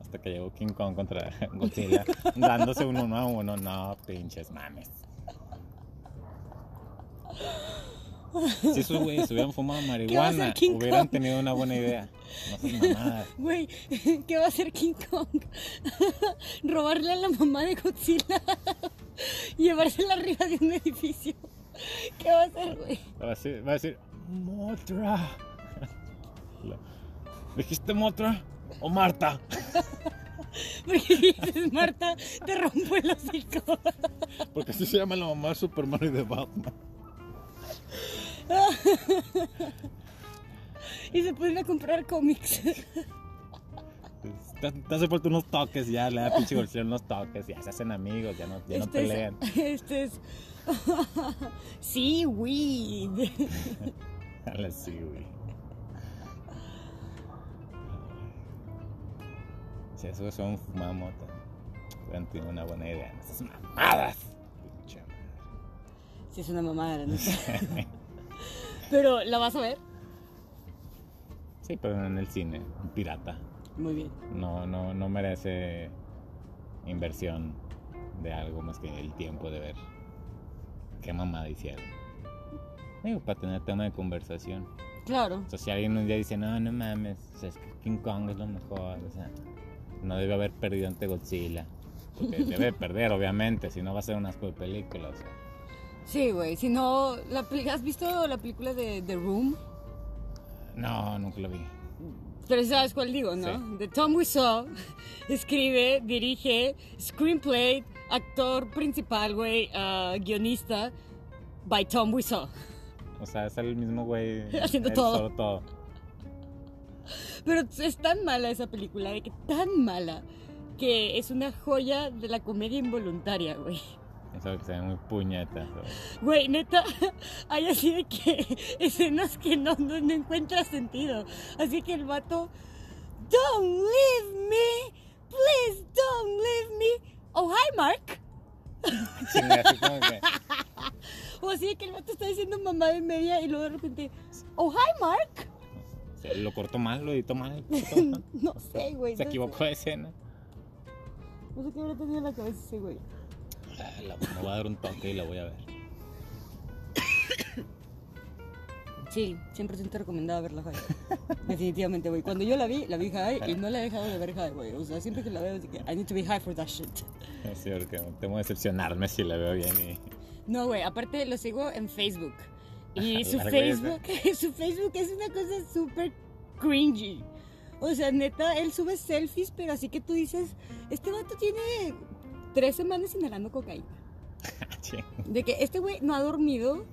Hasta que llegó King Kong contra (laughs) Godzilla, dándose un uno a uno. No, pinches mames. Si esos güeyes hubieran fumado marihuana, hubieran tenido una buena idea. No mamadas.
Güey, ¿qué va a hacer King Kong? (laughs) Robarle a la mamá de Godzilla (laughs) llevársela arriba de un edificio. (laughs) ¿Qué va a hacer, güey?
Va a decir, va a decir Motra. ¿Dijiste Motra o Marta? (laughs)
Porque si dices Marta, te rompo el hocico.
Porque así se llama la mamá de Superman y de Batman.
Y se pueden a comprar cómics.
Te, te hace falta unos toques ya, le da pinche (laughs) Godzilla unos toques, ya se hacen amigos, ya no, ya no
Este es-
pelean.
Este es. (laughs) Seaweed. (laughs)
Dale, sí, güey. Si esos son fumada mota, hubieran tenido una buena idea. No Esas mamadas. Pinche madre.
Sí, es una mamada, neta. Pero, ¿la vas a ver?
Sí, pero en el cine, un pirata.
Muy bien.
No, no, no merece inversión de algo más que el tiempo de ver qué mamada hicieron. Digo, para tener tema de conversación.
Claro.
O sea, si alguien un día dice, no, no mames, o sea, es que King Kong es lo mejor, o sea, no debe haber perdido ante Godzilla. Porque (laughs) debe perder, obviamente, si no va a ser una asco de película. O sea.
Sí, güey. Si no, la ¿has visto la película de The Room?
No, nunca lo vi.
Pero sabes cuál digo, ¿no?
Sí.
De Tom Wiseau. (laughs) Escribe, dirige, screenplay, actor principal, güey, ah, guionista, by Tom Wiseau.
O sea, es el mismo güey. (laughs)
Haciendo todo.
solo todo.
Pero es tan mala esa película, de que tan mala, que es una joya de la comedia involuntaria, güey.
Eso que se ve muy puñeta. güey.
Neta, (laughs) hay así de que (laughs) escenas que no, no, no encuentra sentido. Así que el vato, don't leave me, please don't leave me. Oh, hi, Mark. (laughs)
Chinga, así como que.
O así de que el vato está diciendo mamá de media y luego de repente, oh, hi, Mark.
lo cortó mal, lo editó mal.
No sé, güey.
Se
no
equivocó
sé.
de escena.
No sé qué habrá tenido en la cabeza ese güey.
La- me voy a dar un toque y la voy a ver.
Sí, 100% recomendaba verla high. Definitivamente, güey. Cuando yo la vi, la vi high y no la he dejado de ver high, güey. O sea, siempre que la veo, es que I need to be high for that shit.
Sí, porque temo decepcionarme si la veo bien y.
No, güey, aparte lo sigo en Facebook. (laughs) Y su Facebook, (laughs) su Facebook es una cosa súper cringy. O sea, neta, él sube selfies, pero así que tú dices, este vato tiene tres semanas inhalando cocaína. (laughs) De que este güey no ha dormido.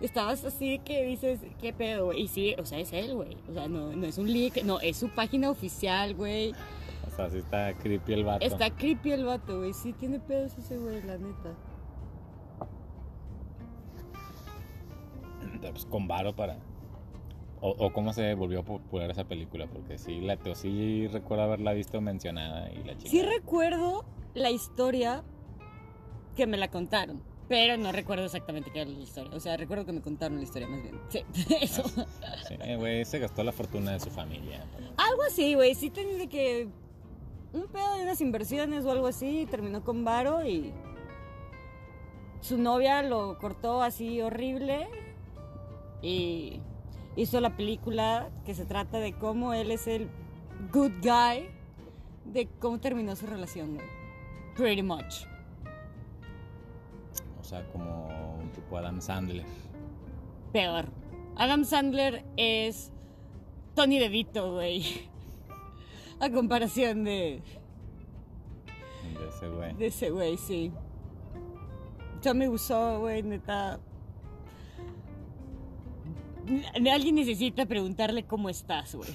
Estabas así que dices, ¿qué pedo, güey? Y sí, o sea, es él, güey. O sea, no, no es un leak, no, es su página oficial, güey.
O sea, sí está creepy el vato.
Está creepy el vato, güey. Sí tiene pedos ese güey, la neta.
Pues con varo para. O, o cómo se volvió popular esa película, porque sí, la, o sí recuerdo haberla visto mencionada y la chica.
Sí recuerdo la historia que me la contaron, pero no recuerdo exactamente qué era la historia. O sea, recuerdo que me contaron la historia más bien. Sí, (laughs) eso.
Sí, eh, güey, se gastó la fortuna de su familia.
Algo así, güey. Sí tenía de que un pedo de unas inversiones o algo así, terminó con Varo y su novia lo cortó así horrible y hizo la película que se trata de cómo él es el good guy, de cómo terminó su relación, güey. Pretty much.
O sea, como un tipo Adam Sandler.
Peor. Adam Sandler es Tony DeVito, güey. (laughs) A comparación de,
De ese güey.
de ese güey, sí. Tommy Wiseau, güey, neta. Alguien necesita preguntarle cómo estás, güey.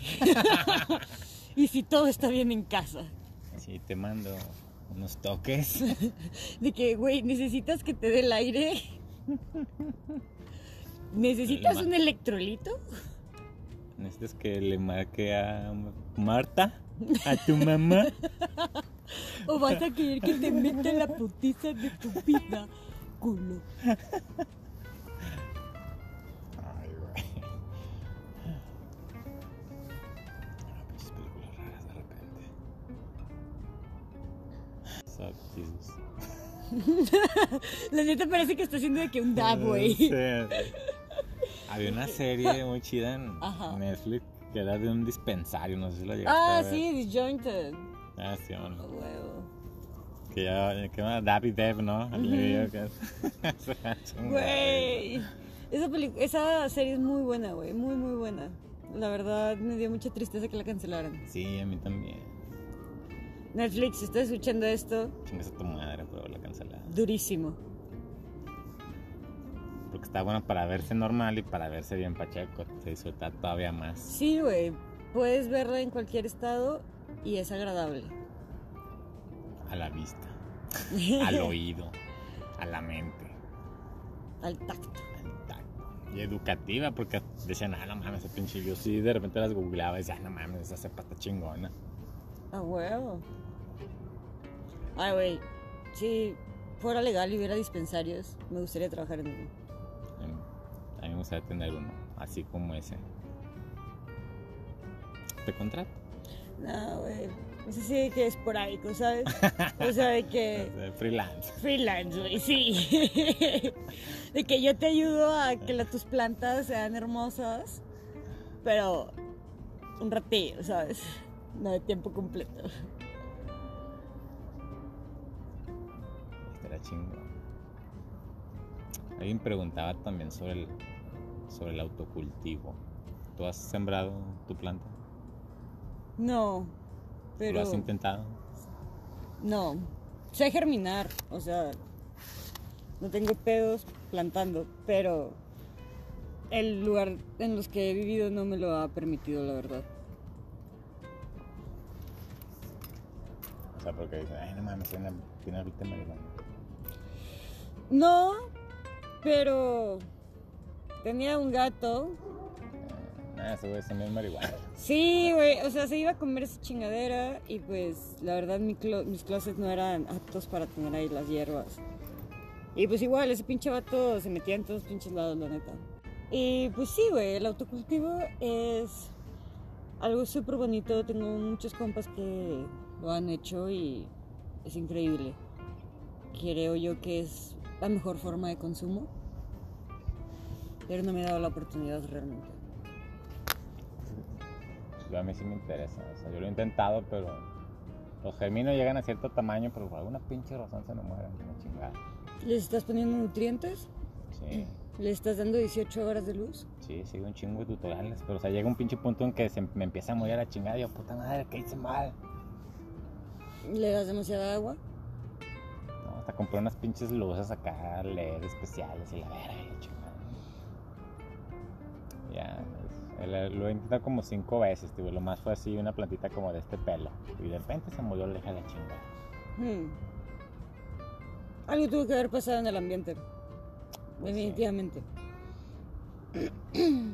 (laughs) y si todo está bien en casa.
Sí, te mando unos toques. (laughs)
De que, güey, necesitas que te dé el aire. (laughs) ¿Necesitas un electrolito?
Necesitas que le marque a Marta, a tu mamá. (laughs)
¿O vas a querer que te meta la putiza de tu vida, culo?
Jesus. (laughs)
La neta parece que está haciendo de que un dab, güey.
Sí, sí. Había una serie (laughs) muy chida en
Ajá.
Netflix que era de un dispensario, no sé si la llegaste
Ah,
a ver.
sí, disjointed.
Ah, sí, bueno.
A huevo.
Que ya, que va Dabby Dev, ¿no? El video que es. (laughs)
Güey. Esa, esa serie es muy buena, güey. Muy, muy buena. La verdad, me dio mucha tristeza que la cancelaran.
Sí, a mí también.
Netflix, si estás escuchando esto,
Chingas a tu madre por haberla cancelado.
durísimo.
Porque está bueno para verse normal y para verse bien pacheco. Se disfruta todavía más.
Sí, güey. Puedes verla en cualquier estado y es agradable.
A la vista, (laughs) al oído, a la mente,
Al tacto.
al tacto. Y educativa, porque decían, ah, no mames, ese pinche. Yo sí, de repente las googleaba y decía, ah, no mames, esa cepa está chingona.
A huevo. Ay, güey. Si fuera legal y hubiera dispensarios, me gustaría trabajar en uno.
A mí me gustaría tener uno, así como ese. ¿Te contrato?
No, güey. Eso sí de que esporádico, ¿sabes? O sea, de que... (laughs)
Freelance.
Freelance, güey, sí. (laughs) De que yo te ayudo a que la- tus plantas sean hermosas, pero un ratillo, ¿sabes? No de tiempo completo.
Alguien preguntaba también sobre el, sobre el autocultivo. ¿Tú has sembrado tu planta?
No, pero...
¿Lo has intentado?
No, sé germinar, o sea, no tengo pedos plantando, pero el lugar en los que he vivido no me lo ha permitido, la verdad.
O sea, porque dicen, ay, no mames, tiene, tiene ahorita marihuana.
No, pero tenía un gato.
Ah, ese güey también es marihuana.
Sí, güey, o sea, se iba a comer esa chingadera y pues la verdad mi clo- mis closets no eran aptos para tener ahí las hierbas. Y pues igual, ese pinche vato se metía en todos los pinches lados, la neta. Y pues sí, güey, el autocultivo es algo súper bonito. Tengo muchos compas que lo han hecho y es increíble. Creo yo que es la mejor forma de consumo. Pero no me he dado la oportunidad realmente.
Yo a mí sí me interesa. O sea, yo lo he intentado, pero los germinos llegan a cierto tamaño, pero por alguna pinche razón se me mueren. Una chingada.
¿Les estás poniendo nutrientes?
Sí,
¿Le estás dando 18 horas de luz?
sí, sigo un chingo de tutoriales. Pero o sea, llega un pinche punto en que se me empieza a morir la chingada. Y yo, puta madre, ¿qué hice mal?
¿Le das demasiada agua?
Hasta compré unas pinches luces acá, LED especiales y la verga y la chingada. Ya, lo he intentado como cinco veces, tío. Lo más fue así, una plantita como de este pelo. Y de repente se murió la hija de la chingada.
Hmm. Algo tuvo que haber pasado en el ambiente.
Pues sí.
Definitivamente. (clears throat)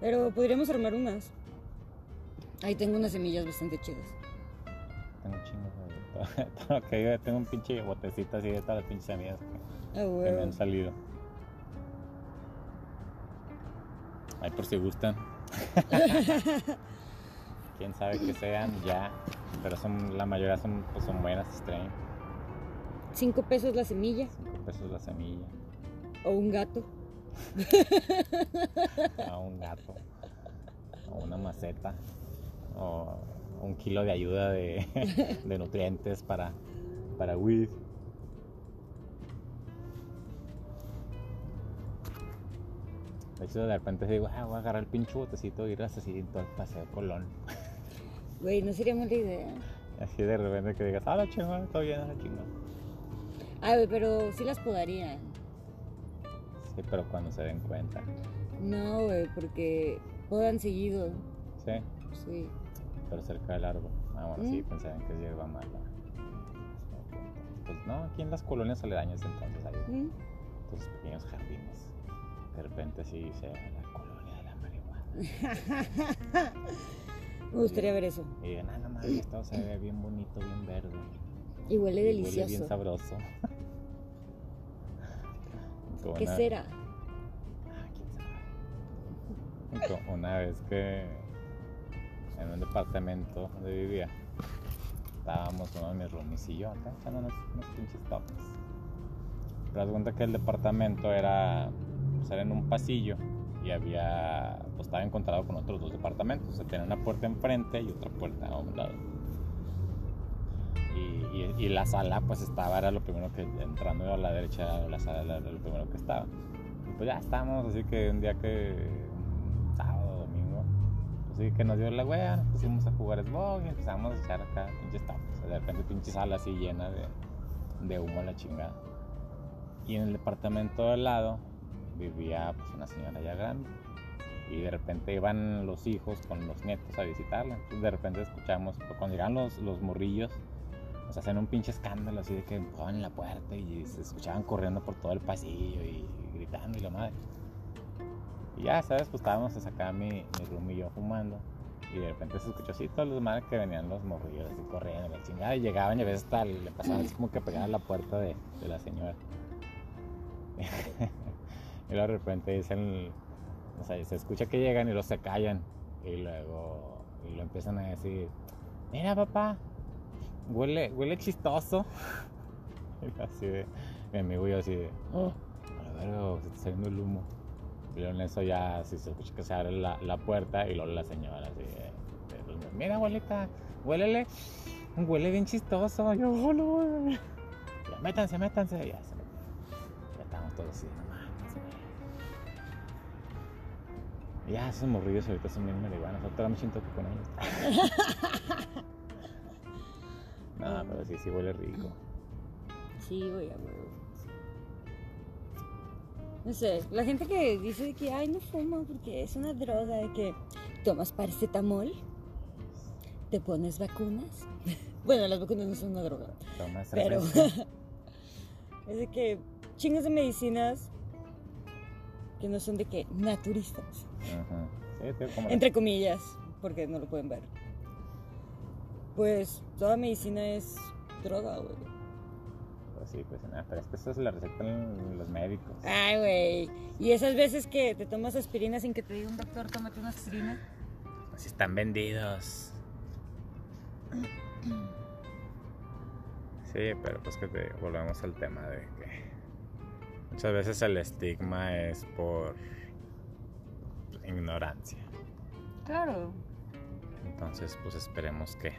Pero podríamos armar unas. Ahí tengo unas semillas bastante chidas.
Tengo chingo (laughs) todo, lo que digo, tengo un pinche botecito así de todas las pinches semillas que,
Ah,
que me han salido. Ahí por si gustan. (laughs) Quién sabe que sean ya. Pero son, la mayoría son, pues, son buenas strain.
Cinco pesos la semilla.
5 pesos la semilla.
O un gato. (laughs)
A un gato. O una maceta. O un kilo de ayuda de, (laughs) de nutrientes para, para weed. De hecho, de repente digo, ah, voy a agarrar el pinche botecito y ir así en todo el paseo Colón.
Güey, no sería mala idea.
Así de repente que digas, ah, la chingada, está bien, la chingada.
Ay, güey, pero sí las podaría.
Sí, pero cuando se den cuenta.
No, güey, porque podan seguido.
Sí,
Sí.
Pero cerca del árbol. Ah, bueno, sí,
Mm.
pensaban que es hierba mala. Pues no, aquí en las colonias aledañas entonces hay
¿Mm?
estos pequeños jardines. De repente sí dice la colonia de la marihuana. (laughs)
Me gustaría ver eso.
Y digan, ah, no mames, esto se ve bien bonito, bien verde.
Y huele
y
delicioso.
Huele bien sabroso. (laughs)
¿Qué
una-
será?
Ah, quién sabe. Una vez que en un departamento donde vivía, estábamos uno de mis roomies y yo acá echando unos, unos pinches toques. Pero cuenta que el departamento era, pues, era en un pasillo y había, pues estaba encontrado con otros dos departamentos. O sea, tenía una puerta enfrente y otra puerta a un lado. Y, y- y la sala, pues estaba, era lo primero que, entrando a la derecha, la sala era lo primero que estaba. Y pues ya estábamos, así que un día que, así que nos dio la wea, nos pusimos a jugar Xbox y empezamos a echar acá pinches sea, de repente pinche sala así llena de, de humo a la chingada. Y en el departamento de al lado vivía pues una señora ya grande. Y de repente iban los hijos con los nietos a visitarla. Entonces de repente escuchamos, pues, cuando llegaban los, los morrillos, sea, hacían un pinche escándalo así de que empujaban la puerta y se escuchaban corriendo por todo el pasillo y gritando y la madre. Ya, ¿sabes? Pues estábamos acá mi, mi room y yo fumando. Y de repente se escuchó así todos los madres que venían los morrillos así corriendo, la chingada. Y llegaban y a veces hasta le pasaban así como que pegaban la puerta de, de la señora. (laughs) y luego de repente dicen, o sea, se escucha que llegan y los se callan. Y luego y lo empiezan a decir, mira papá, huele, huele chistoso. (laughs) Y así de, mi amigo y yo así de, oh, a verga, se está saliendo el humo. En eso ya así se escucha que se abre la, la puerta y luego la señora así de- de, mira abuelita, huélele, huele bien chistoso. Yo, "Oh, güey". Ya, métanse, métanse. Ya, se metieron. ya estábamos todos así, no mames, güey". Y ya esos morrillos ahorita son bien marihuanos, ahorita me siento que con ellos. (laughs) no, pero sí, sí huele rico.
Sí, güey, a huevo. No sé, la gente que dice que, ay, no fumo porque es una droga, de que tomas paracetamol, te pones vacunas. (laughs) bueno, las vacunas no son una droga,
Tomas
pero (laughs) es de que chingas de medicinas que no son de que naturistas,
Ajá. Sí, tío, como la-
entre comillas, porque no lo pueden ver. Pues toda medicina es droga, güey.
Pues sí, pues nada, pero es que eso se lo recetan los médicos.
Ay, güey. Y esas veces que te tomas aspirina sin que te diga un doctor, tómate una aspirina.
Así están vendidos. Sí, pero pues que te digo, volvemos al tema de que muchas veces el estigma es por ignorancia.
Claro.
Entonces, pues esperemos que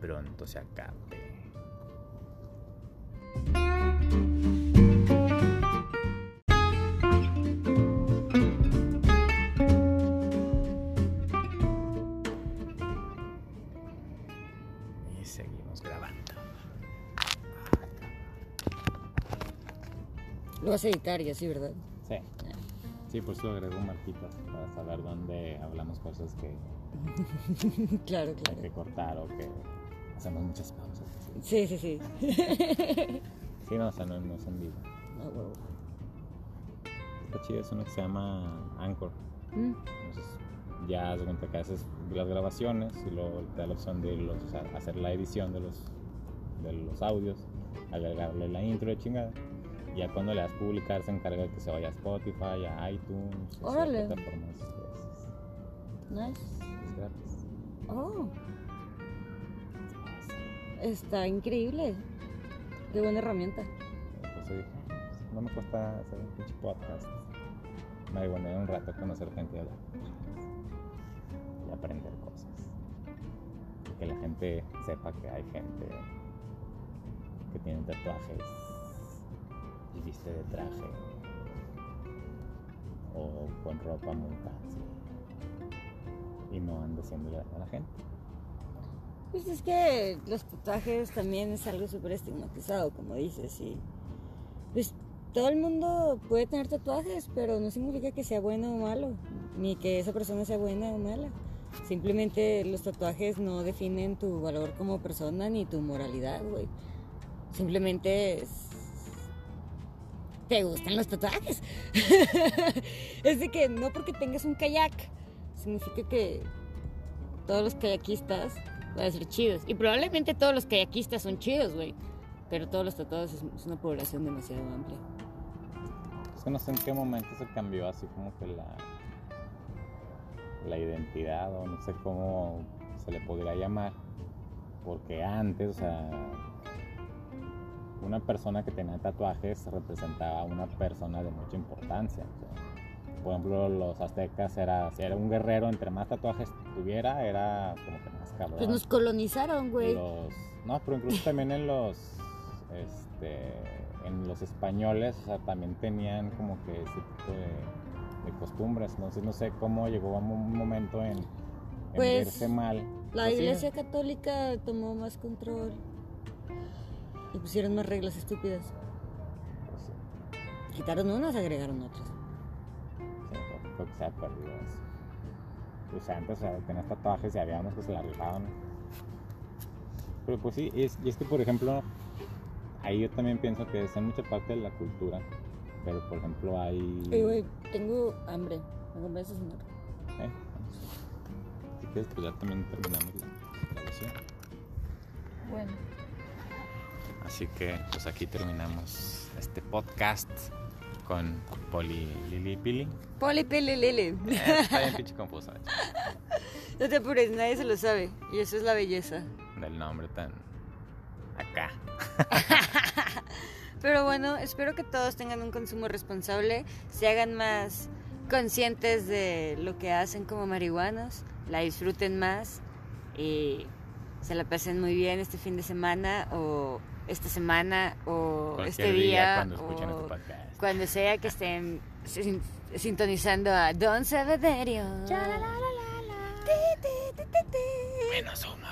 pronto se acabe. Y seguimos grabando.
Lo vas a editar y así, ¿verdad?
Sí. Sí, por eso agrego marquitas para saber dónde hablamos cosas que (laughs)
claro,
hay
claro.
que cortar o que hacemos muchas pausas.
Sí, sí, sí. (laughs)
Sí, no, o sea, no, no es en vivo.
Ah, huevo.
Está chido, es uno que se llama Anchor.
Mm.
Entonces, ya de cuenta que haces las grabaciones y luego te da la opción de los, o sea, hacer la edición de los, de los audios, agregarle la intro de chingada. Y Ya cuando le das publicar, se encarga de que se vaya a Spotify, a iTunes, a
Órale.
plataformas gratis.
Nice.
Es gratis.
Oh, está increíble. Qué buena herramienta.
"Pues, no me cuesta hacer un pinche podcast. Ayudé un rato conocer gente y hablar y aprender cosas. Y que la gente sepa que hay gente que tiene tatuajes y viste de traje o con ropa muy fancy y no anda haciéndole a la gente.
Pues es que los tatuajes también es algo súper estigmatizado, como dices, y pues todo el mundo puede tener tatuajes, pero no significa que sea bueno o malo, ni que esa persona sea buena o mala. Simplemente los tatuajes no definen tu valor como persona ni tu moralidad, güey. Simplemente es... te gustan los tatuajes. (laughs) es de que no porque tengas un kayak significa que todos los kayakistas van ser chidos. Y probablemente todos los kayakistas son chidos, güey. Pero todos los tatuados es, una población demasiado amplia.
Es que no sé en qué momento se cambió así como que la, la identidad o no sé cómo se le podría llamar Porque antes, o sea, una persona que tenía tatuajes representaba a una persona de mucha importancia. o por ejemplo, los aztecas era, si era un guerrero, entre más tatuajes tuviera, era como que más cabrón.
Pues nos colonizaron, güey.
Los- no, pero incluso también en los este, en los españoles, o sea, también tenían como que ese tipo de, de costumbres. Entonces no sé cómo llegó a un momento en, en
Pues,
verse mal.
La
Pues
iglesia católica tomó más control. Y pusieron más reglas estúpidas.
pues, sí,
Quitaron unas, agregaron otras.
Creo- que se ha perdido eso. Pues antes o sea, tenías tatuajes y había unos que se la rifaban. Pero pues sí, y es, y es que por ejemplo, ahí yo también pienso que es en mucha parte de la cultura. Pero por ejemplo hay...
Oye, güey, tengo hambre. ¿Me acompañas a cenar?
Eh, Si quieres, pues ya también terminamos la grabación.
Bueno.
Así que, pues aquí terminamos este podcast con Poli Lili Pili.
Poli, pili, lili.
Eh, está bien pinche confuso
No te apures, nadie se lo sabe. Y eso es la belleza.
del nombre tan acá. (laughs)
Pero bueno, espero que todos tengan un consumo responsable, se hagan más conscientes de lo que hacen como marihuanos, la disfruten más y se la pasen muy bien este fin de semana o esta semana o
Cualquier
este día,
cuando escuchen
o
este podcast.
Cuando sea que estén sin- sintonizando a Don Sabaderio.
Menos somos.